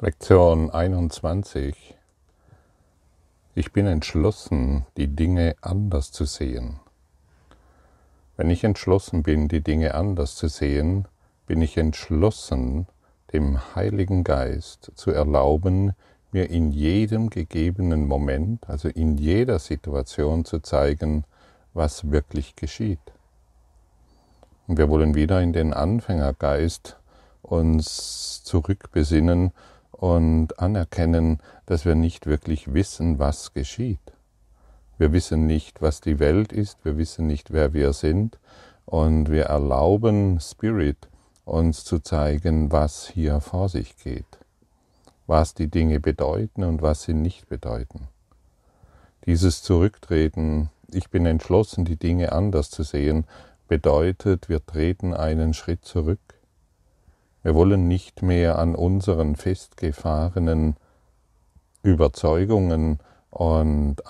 Lektion 21. Ich bin entschlossen, die Dinge anders zu sehen. Wenn ich entschlossen bin, die Dinge anders zu sehen, bin ich entschlossen, dem Heiligen Geist zu erlauben, mir in jedem gegebenen Moment, also in jeder Situation zu zeigen, was wirklich geschieht. Und wir wollen wieder in den Anfängergeist uns zurückbesinnen und anerkennen, dass wir nicht wirklich wissen, was geschieht. Wir wissen nicht, was die Welt ist, wir wissen nicht, wer wir sind und wir erlauben Spirit uns zu zeigen, was hier vor sich geht, was die Dinge bedeuten und was sie nicht bedeuten. Dieses Zurücktreten, ich bin entschlossen, die Dinge anders zu sehen, bedeutet, wir treten einen Schritt zurück wir wollen nicht mehr an unseren festgefahrenen Überzeugungen und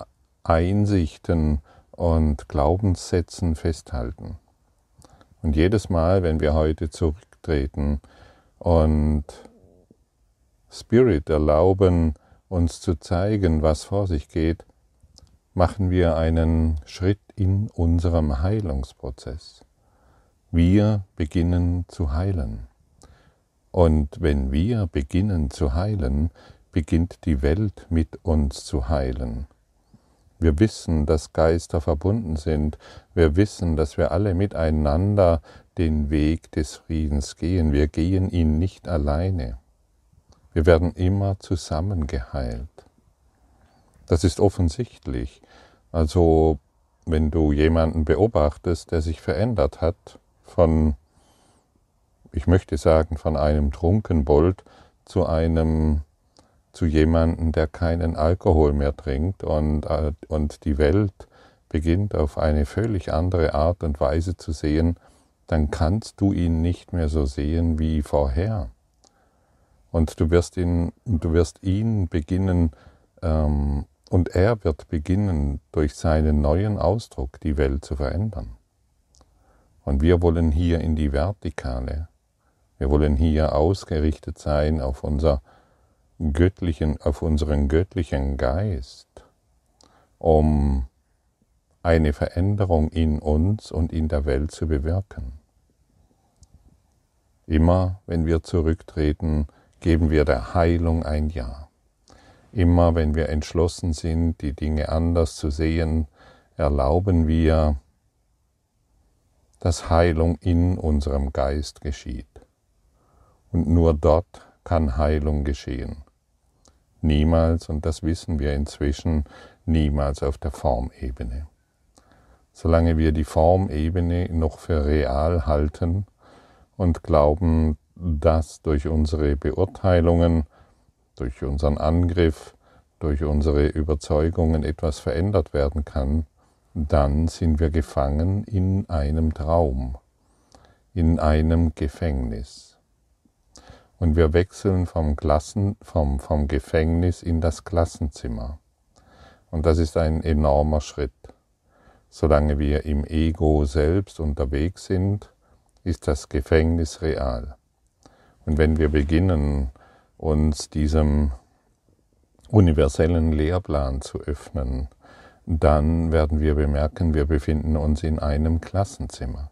Einsichten und Glaubenssätzen festhalten. Und jedes Mal, wenn wir heute zurücktreten und Spirit erlauben, uns zu zeigen, was vor sich geht, machen wir einen Schritt in unserem Heilungsprozess. Wir beginnen zu heilen. Und wenn wir beginnen zu heilen, beginnt die Welt mit uns zu heilen. Wir wissen, dass Geister verbunden sind. Wir wissen, dass wir alle miteinander den Weg des Friedens gehen. Wir gehen ihn nicht alleine. Wir werden immer zusammen geheilt. Das ist offensichtlich. Also wenn du jemanden beobachtest, der sich verändert hat, von ich möchte sagen, von einem Trunkenbold zu einem, zu jemandem, der keinen Alkohol mehr trinkt und, äh, und die Welt beginnt auf eine völlig andere Art und Weise zu sehen, dann kannst du ihn nicht mehr so sehen wie vorher. Und du wirst ihn, du wirst ihn beginnen, ähm, und er wird beginnen, durch seinen neuen Ausdruck die Welt zu verändern. Und wir wollen hier in die Vertikale, wir wollen hier ausgerichtet sein auf, unser göttlichen, auf unseren göttlichen Geist, um eine Veränderung in uns und in der Welt zu bewirken. Immer wenn wir zurücktreten, geben wir der Heilung ein Ja. Immer wenn wir entschlossen sind, die Dinge anders zu sehen, erlauben wir, dass Heilung in unserem Geist geschieht. Und nur dort kann Heilung geschehen. Niemals, und das wissen wir inzwischen, niemals auf der Formebene. Solange wir die Formebene noch für real halten und glauben, dass durch unsere Beurteilungen, durch unseren Angriff, durch unsere Überzeugungen etwas verändert werden kann, dann sind wir gefangen in einem Traum, in einem Gefängnis und wir wechseln vom, Klassen, vom, vom Gefängnis in das Klassenzimmer. Und das ist ein enormer Schritt. Solange wir im Ego selbst unterwegs sind, ist das Gefängnis real. Und wenn wir beginnen, uns diesem universellen Lehrplan zu öffnen, dann werden wir bemerken, wir befinden uns in einem Klassenzimmer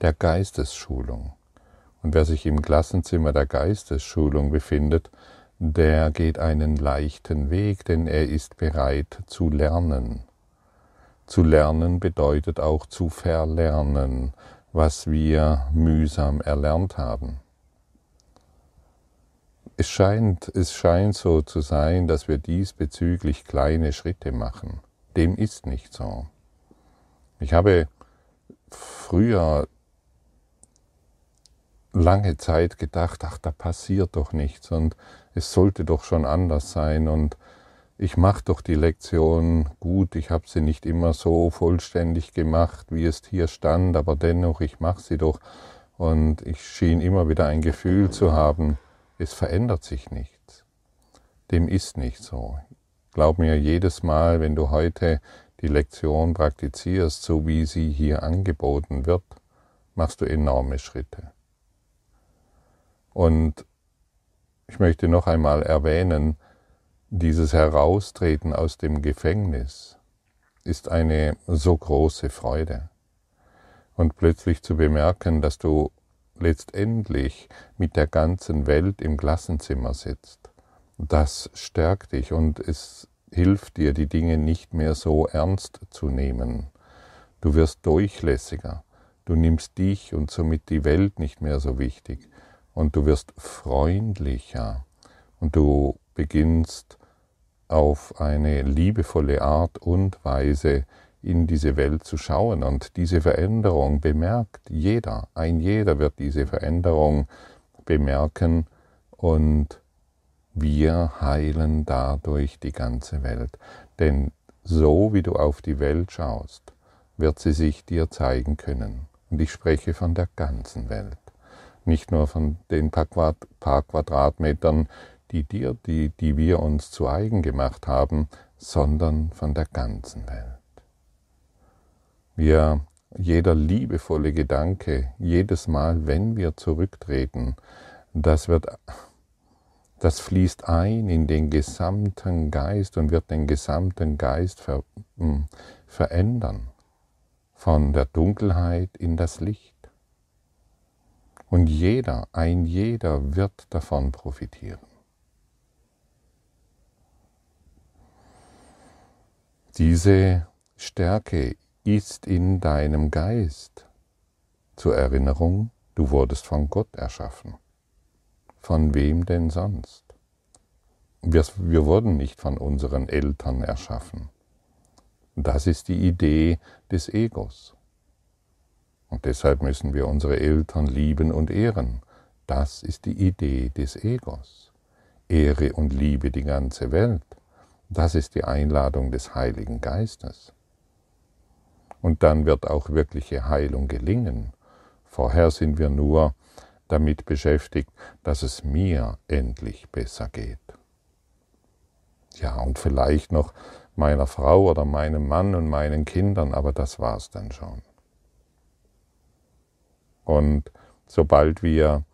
der Geistesschulung. Und wer sich im Klassenzimmer der Geistesschulung befindet, der geht einen leichten Weg, denn er ist bereit zu lernen. Zu lernen bedeutet auch zu verlernen, was wir mühsam erlernt haben. Es scheint, es scheint so zu sein, dass wir diesbezüglich kleine Schritte machen. Dem ist nicht so. Ich habe früher lange Zeit gedacht, ach, da passiert doch nichts und es sollte doch schon anders sein und ich mache doch die Lektion gut, ich habe sie nicht immer so vollständig gemacht, wie es hier stand, aber dennoch, ich mache sie doch und ich schien immer wieder ein Gefühl zu haben, es verändert sich nichts. Dem ist nicht so. Glaub mir, jedes Mal, wenn du heute die Lektion praktizierst, so wie sie hier angeboten wird, machst du enorme Schritte. Und Ich möchte noch einmal erwähnen, dieses Heraustreten aus dem Gefängnis ist eine so große Freude. Und plötzlich zu bemerken, dass du letztendlich mit der ganzen Welt im Klassenzimmer sitzt, das stärkt dich und es hilft dir, die Dinge nicht mehr so ernst zu nehmen. Du wirst durchlässiger, du nimmst dich und somit die Welt nicht mehr so wichtig und du wirst freundlicher und du beginnst auf eine liebevolle Art und Weise in diese Welt zu schauen. Und diese Veränderung bemerkt jeder, ein jeder wird diese Veränderung bemerken und wir heilen dadurch die ganze Welt. Denn so wie du auf die Welt schaust, wird sie sich dir zeigen können. Und ich spreche von der ganzen Welt, nicht nur von den paar, Quadratmetern, die dir, die, die wir uns zu eigen gemacht haben, sondern von der ganzen Welt. Wir, jeder liebevolle Gedanke, jedes Mal, wenn wir zurücktreten, das wird, das fließt ein in den gesamten Geist und wird den gesamten Geist ver, hm, verändern, von der Dunkelheit in das Licht. Und jeder, ein jeder wird davon profitieren. Diese Stärke ist in deinem Geist. Zur Erinnerung, du wurdest von Gott erschaffen. Von wem denn sonst? Wir, wir wurden nicht von unseren Eltern erschaffen. Das ist die Idee des Egos. Und deshalb müssen wir unsere Eltern lieben und ehren. Das ist die Idee des Egos. Ehre und liebe die ganze Welt. Das ist die Einladung des Heiligen Geistes. Und dann wird auch wirkliche Heilung gelingen. Vorher sind wir nur damit beschäftigt, dass es mir endlich besser geht. Ja, und vielleicht noch meiner Frau oder meinem Mann und meinen Kindern, aber das war's dann schon. Und sobald wir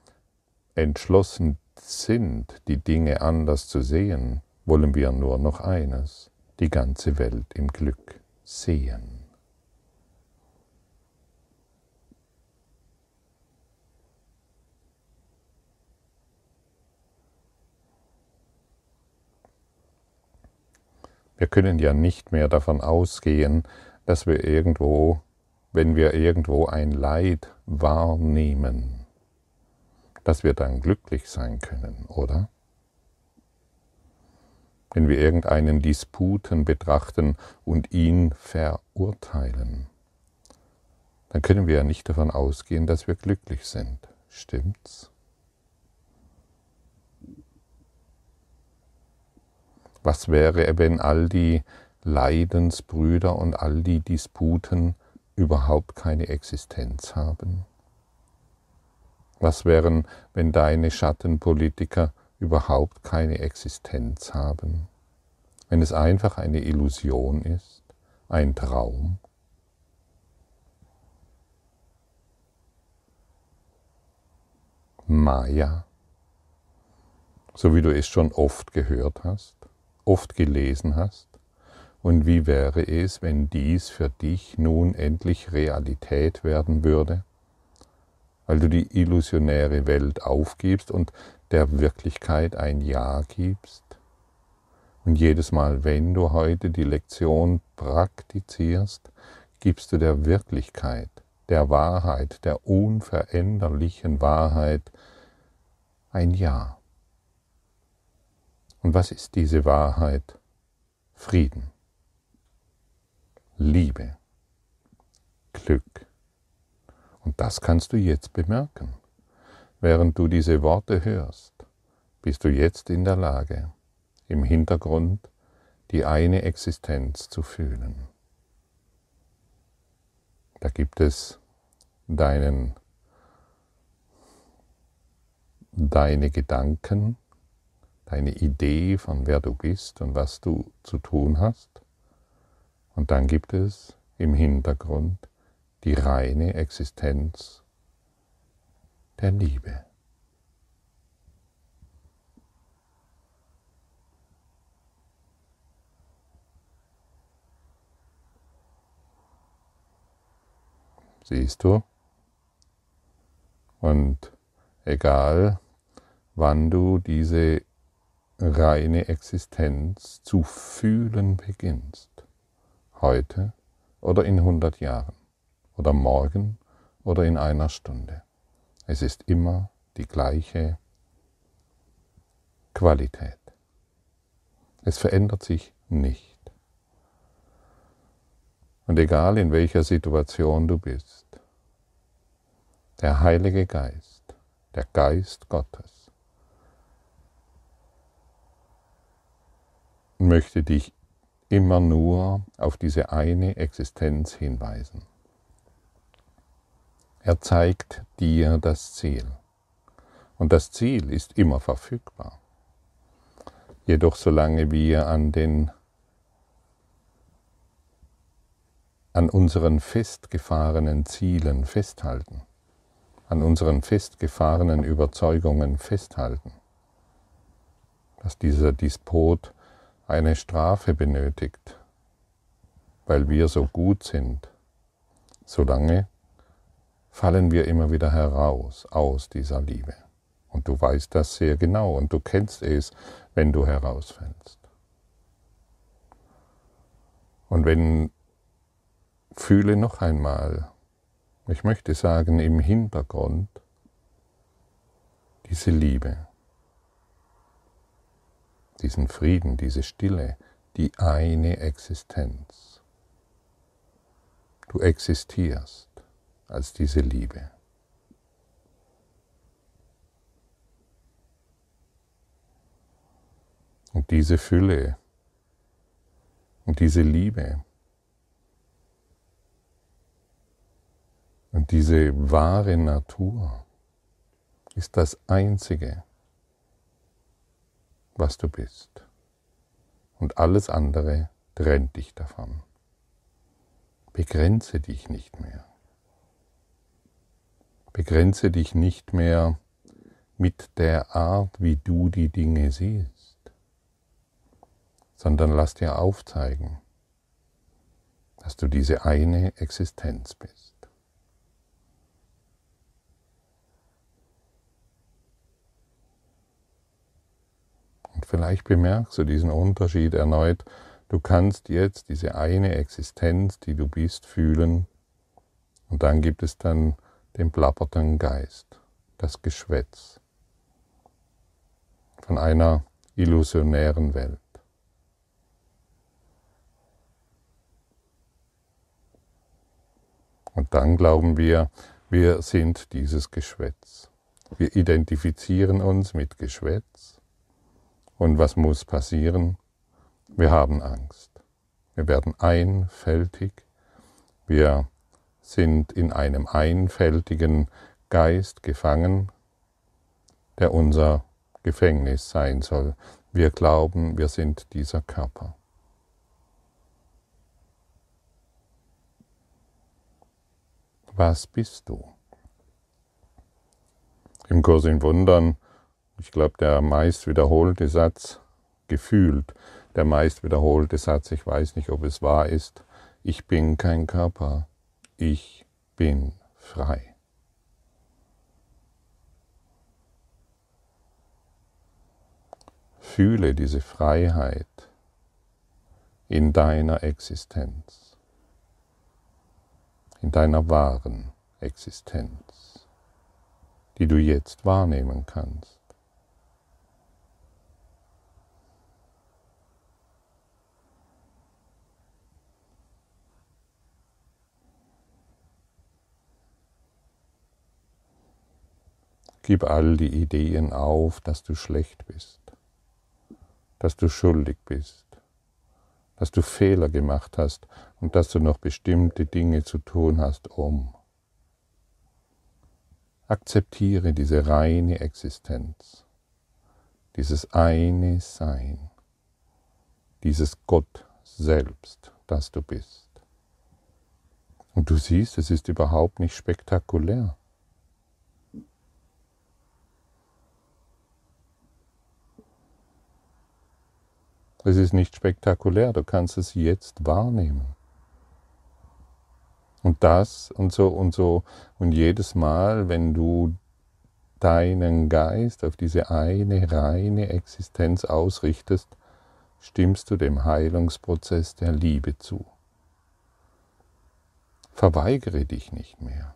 entschlossen sind, die Dinge anders zu sehen, wollen wir nur noch eines, die ganze Welt im Glück sehen. Wir können ja nicht mehr davon ausgehen, dass wir irgendwo, wenn wir irgendwo ein Leid wahrnehmen, dass wir dann glücklich sein können, oder? wenn wir irgendeinen Disputen betrachten und ihn verurteilen, dann können wir ja nicht davon ausgehen, dass wir glücklich sind. Stimmt's? Was wäre, wenn all die Leidensbrüder und all die Disputen überhaupt keine Existenz haben? Was wären, wenn deine Schattenpolitiker überhaupt keine Existenz haben, wenn es einfach eine Illusion ist, ein Traum? Maya, so wie du es schon oft gehört hast, oft gelesen hast? Und wie wäre es, wenn dies für dich nun endlich Realität werden würde? Weil du die illusionäre Welt aufgibst und der Wirklichkeit ein Ja gibst. Und jedes Mal, wenn du heute die Lektion praktizierst, gibst du der Wirklichkeit, der Wahrheit, der unveränderlichen Wahrheit ein Ja. Und was ist diese Wahrheit? Frieden, Liebe, Glück. Und das kannst du jetzt bemerken. Während du diese Worte hörst, bist du jetzt in der Lage, im Hintergrund die eine Existenz zu fühlen. Da gibt es deinen, deine Gedanken, deine Idee von wer du bist und was du zu tun hast. Und dann gibt es im Hintergrund die reine Existenz der Liebe. Siehst du? Und egal, wann du diese reine Existenz zu fühlen beginnst, heute oder in 100 Jahren oder morgen oder in einer Stunde. Es ist immer die gleiche Qualität. Es verändert sich nicht. Und egal in welcher Situation du bist, der Heilige Geist, der Geist Gottes, möchte dich immer nur auf diese eine Existenz hinweisen. Er zeigt dir das Ziel. Und das Ziel ist immer verfügbar. Jedoch solange wir an den an unseren festgefahrenen Zielen festhalten, an unseren festgefahrenen Überzeugungen festhalten, dass dieser Dispot eine Strafe benötigt, weil wir so gut sind, solange fallen wir immer wieder heraus aus dieser Liebe. Und du weißt das sehr genau und du kennst es, wenn du herausfällst. Und wenn, fühle noch einmal, ich möchte sagen, im Hintergrund diese Liebe diesen Frieden, diese Stille, die eine Existenz. Du existierst als diese Liebe. Und diese Fülle und diese Liebe und diese wahre Natur ist das Einzige, was du bist. Und alles andere trennt dich davon. Begrenze dich nicht mehr. Begrenze dich nicht mehr mit der Art, wie du die Dinge siehst, sondern lass dir aufzeigen, dass du diese eine Existenz bist. Vielleicht bemerkst du diesen Unterschied erneut. Du kannst jetzt diese eine Existenz, die du bist, fühlen. Und dann gibt es dann den plapperten Geist, das Geschwätz von einer illusionären Welt. Und dann glauben wir, wir sind dieses Geschwätz. Wir identifizieren uns mit Geschwätz und was muss passieren? Wir haben Angst. Wir werden einfältig. Wir sind in einem einfältigen Geist gefangen, der unser Gefängnis sein soll. Wir glauben, wir sind dieser Körper. Was bist du? Im Kurs in Wundern ich glaube, der meist wiederholte Satz, gefühlt, der meist wiederholte Satz, ich weiß nicht, ob es wahr ist, ich bin kein Körper, ich bin frei. Fühle diese Freiheit in deiner Existenz, in deiner wahren Existenz, die du jetzt wahrnehmen kannst. Gib all die Ideen auf, dass du schlecht bist, dass du schuldig bist, dass du Fehler gemacht hast und dass du noch bestimmte Dinge zu tun hast, um. Akzeptiere diese reine Existenz, dieses eine Sein, dieses Gott selbst, das du bist. Und du siehst, es ist überhaupt nicht spektakulär. Es ist nicht spektakulär, du kannst es jetzt wahrnehmen. Und das und so und so. Und jedes Mal, wenn du deinen Geist auf diese eine reine Existenz ausrichtest, stimmst du dem Heilungsprozess der Liebe zu. Verweigere dich nicht mehr.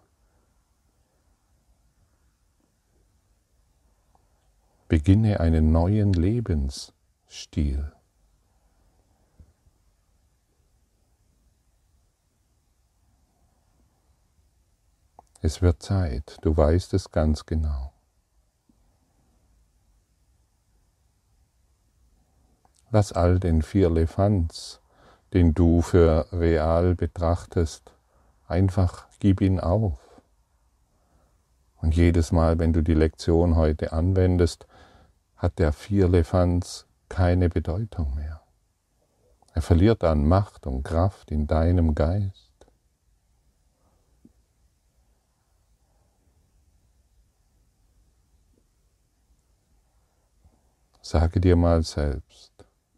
Beginne einen neuen Lebensstil. Es wird Zeit, du weißt es ganz genau. Lass all den Vierlefanz, den du für real betrachtest, einfach gib ihn auf. Und jedes Mal, wenn du die Lektion heute anwendest, hat der Vierlefanz keine Bedeutung mehr. Er verliert an Macht und Kraft in deinem Geist. Sage dir mal selbst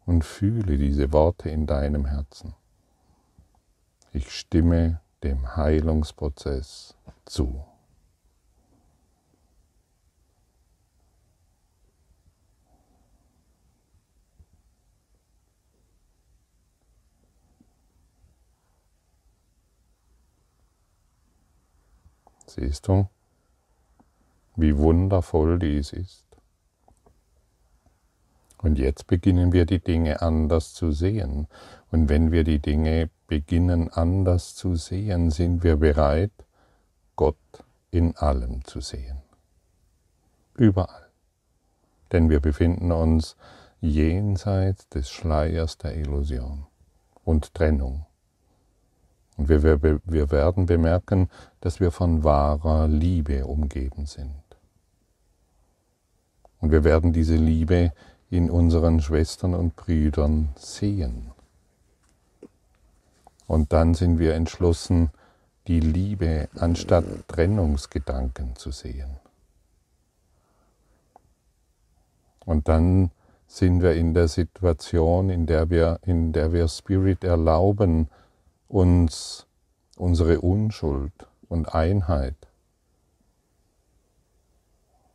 und fühle diese Worte in deinem Herzen. Ich stimme dem Heilungsprozess zu. Siehst du, wie wundervoll dies ist? Und jetzt beginnen wir die Dinge anders zu sehen. Und wenn wir die Dinge beginnen anders zu sehen, sind wir bereit, Gott in allem zu sehen. Überall. Denn wir befinden uns jenseits des Schleiers der Illusion und Trennung. Und wir, wir, wir werden bemerken, dass wir von wahrer Liebe umgeben sind. Und wir werden diese Liebe in unseren Schwestern und Brüdern sehen. Und dann sind wir entschlossen, die Liebe anstatt Trennungsgedanken zu sehen. Und dann sind wir in der Situation, in der wir, in der wir Spirit erlauben, uns unsere Unschuld und Einheit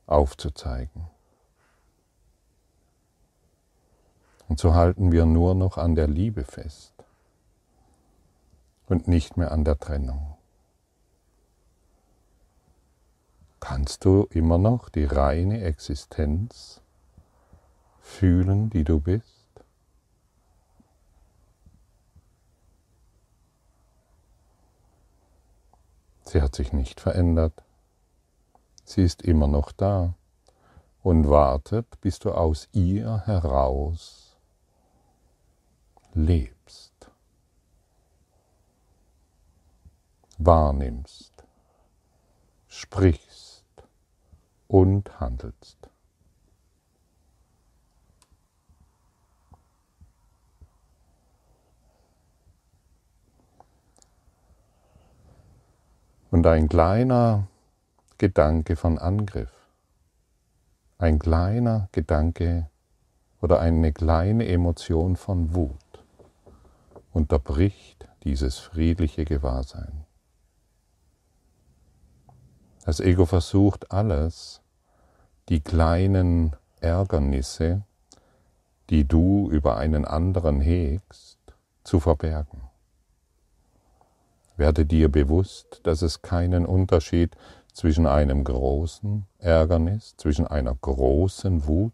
aufzuzeigen. Und so halten wir nur noch an der Liebe fest und nicht mehr an der Trennung. Kannst du immer noch die reine Existenz fühlen, die du bist? Sie hat sich nicht verändert. Sie ist immer noch da und wartet, bis du aus ihr heraus lebst, wahrnimmst, sprichst und handelst. Und ein kleiner Gedanke von Angriff, ein kleiner Gedanke oder eine kleine Emotion von Wut unterbricht dieses friedliche Gewahrsein. Das Ego versucht alles, die kleinen Ärgernisse, die du über einen anderen hegst, zu verbergen. Werde dir bewusst, dass es keinen Unterschied zwischen einem großen Ärgernis, zwischen einer großen Wut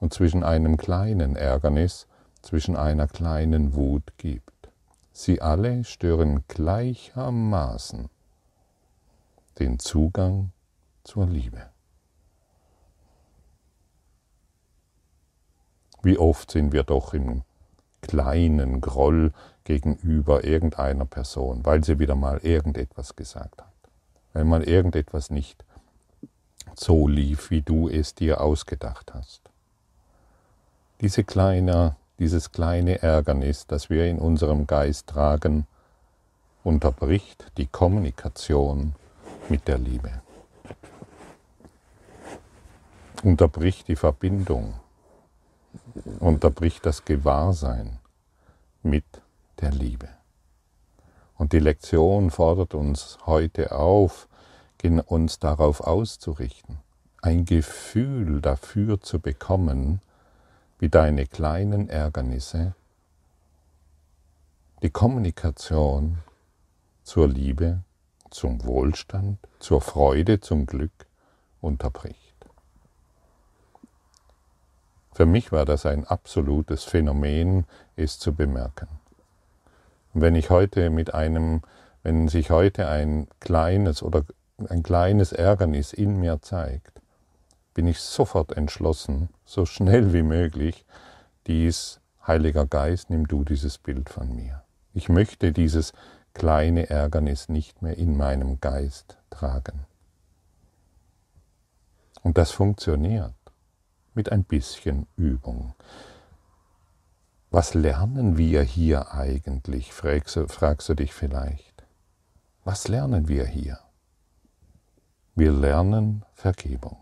und zwischen einem kleinen Ärgernis, zwischen einer kleinen Wut gibt. Sie alle stören gleichermaßen den Zugang zur Liebe. Wie oft sind wir doch im kleinen Groll gegenüber irgendeiner Person, weil sie wieder mal irgendetwas gesagt hat, weil mal irgendetwas nicht so lief, wie du es dir ausgedacht hast. Diese kleine dieses kleine Ärgernis, das wir in unserem Geist tragen, unterbricht die Kommunikation mit der Liebe. Unterbricht die Verbindung, unterbricht das Gewahrsein mit der Liebe. Und die Lektion fordert uns heute auf, uns darauf auszurichten, ein Gefühl dafür zu bekommen, wie deine kleinen Ärgernisse die Kommunikation zur Liebe, zum Wohlstand, zur Freude, zum Glück unterbricht. Für mich war das ein absolutes Phänomen, es zu bemerken. Und wenn ich heute mit einem, wenn sich heute ein kleines oder ein kleines Ärgernis in mir zeigt, bin ich sofort entschlossen, so schnell wie möglich, dies, Heiliger Geist, nimm du dieses Bild von mir. Ich möchte dieses kleine Ärgernis nicht mehr in meinem Geist tragen. Und das funktioniert mit ein bisschen Übung. Was lernen wir hier eigentlich, fragst du, fragst du dich vielleicht. Was lernen wir hier? Wir lernen Vergebung.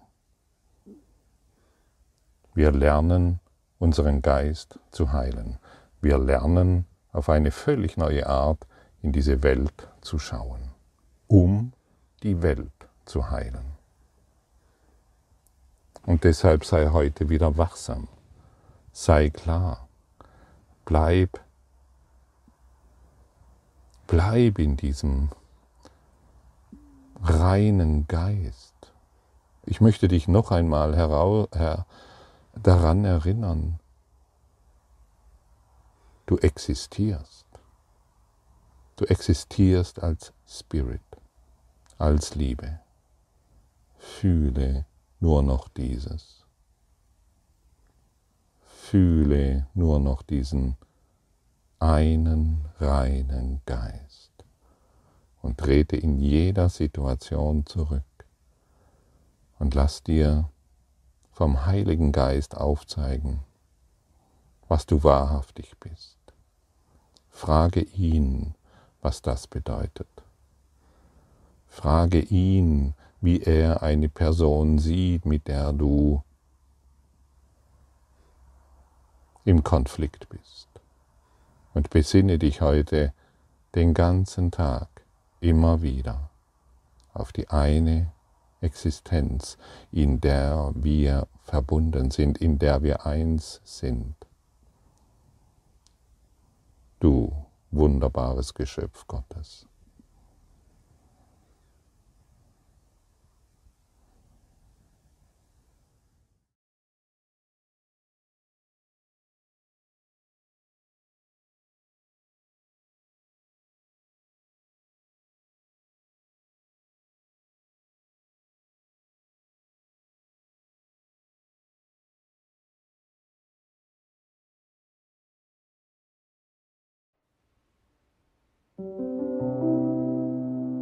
Wir lernen unseren Geist zu heilen. Wir lernen auf eine völlig neue Art in diese Welt zu schauen, um die Welt zu heilen. Und deshalb sei heute wieder wachsam, sei klar, bleib, bleib in diesem reinen Geist. Ich möchte dich noch einmal herau, her, daran erinnern, du existierst. Du existierst als Spirit, als Liebe. Fühle nur noch dieses. Fühle nur noch diesen einen reinen Geist und trete in jeder Situation zurück und lass dir vom Heiligen Geist aufzeigen, was du wahrhaftig bist. Frage ihn, was das bedeutet. Frage ihn, wie er eine Person sieht, mit der du im Konflikt bist. Und besinne dich heute den ganzen Tag immer wieder auf die eine Existenz, in der wir verbunden sind, in der wir eins sind. Du wunderbares Geschöpf Gottes.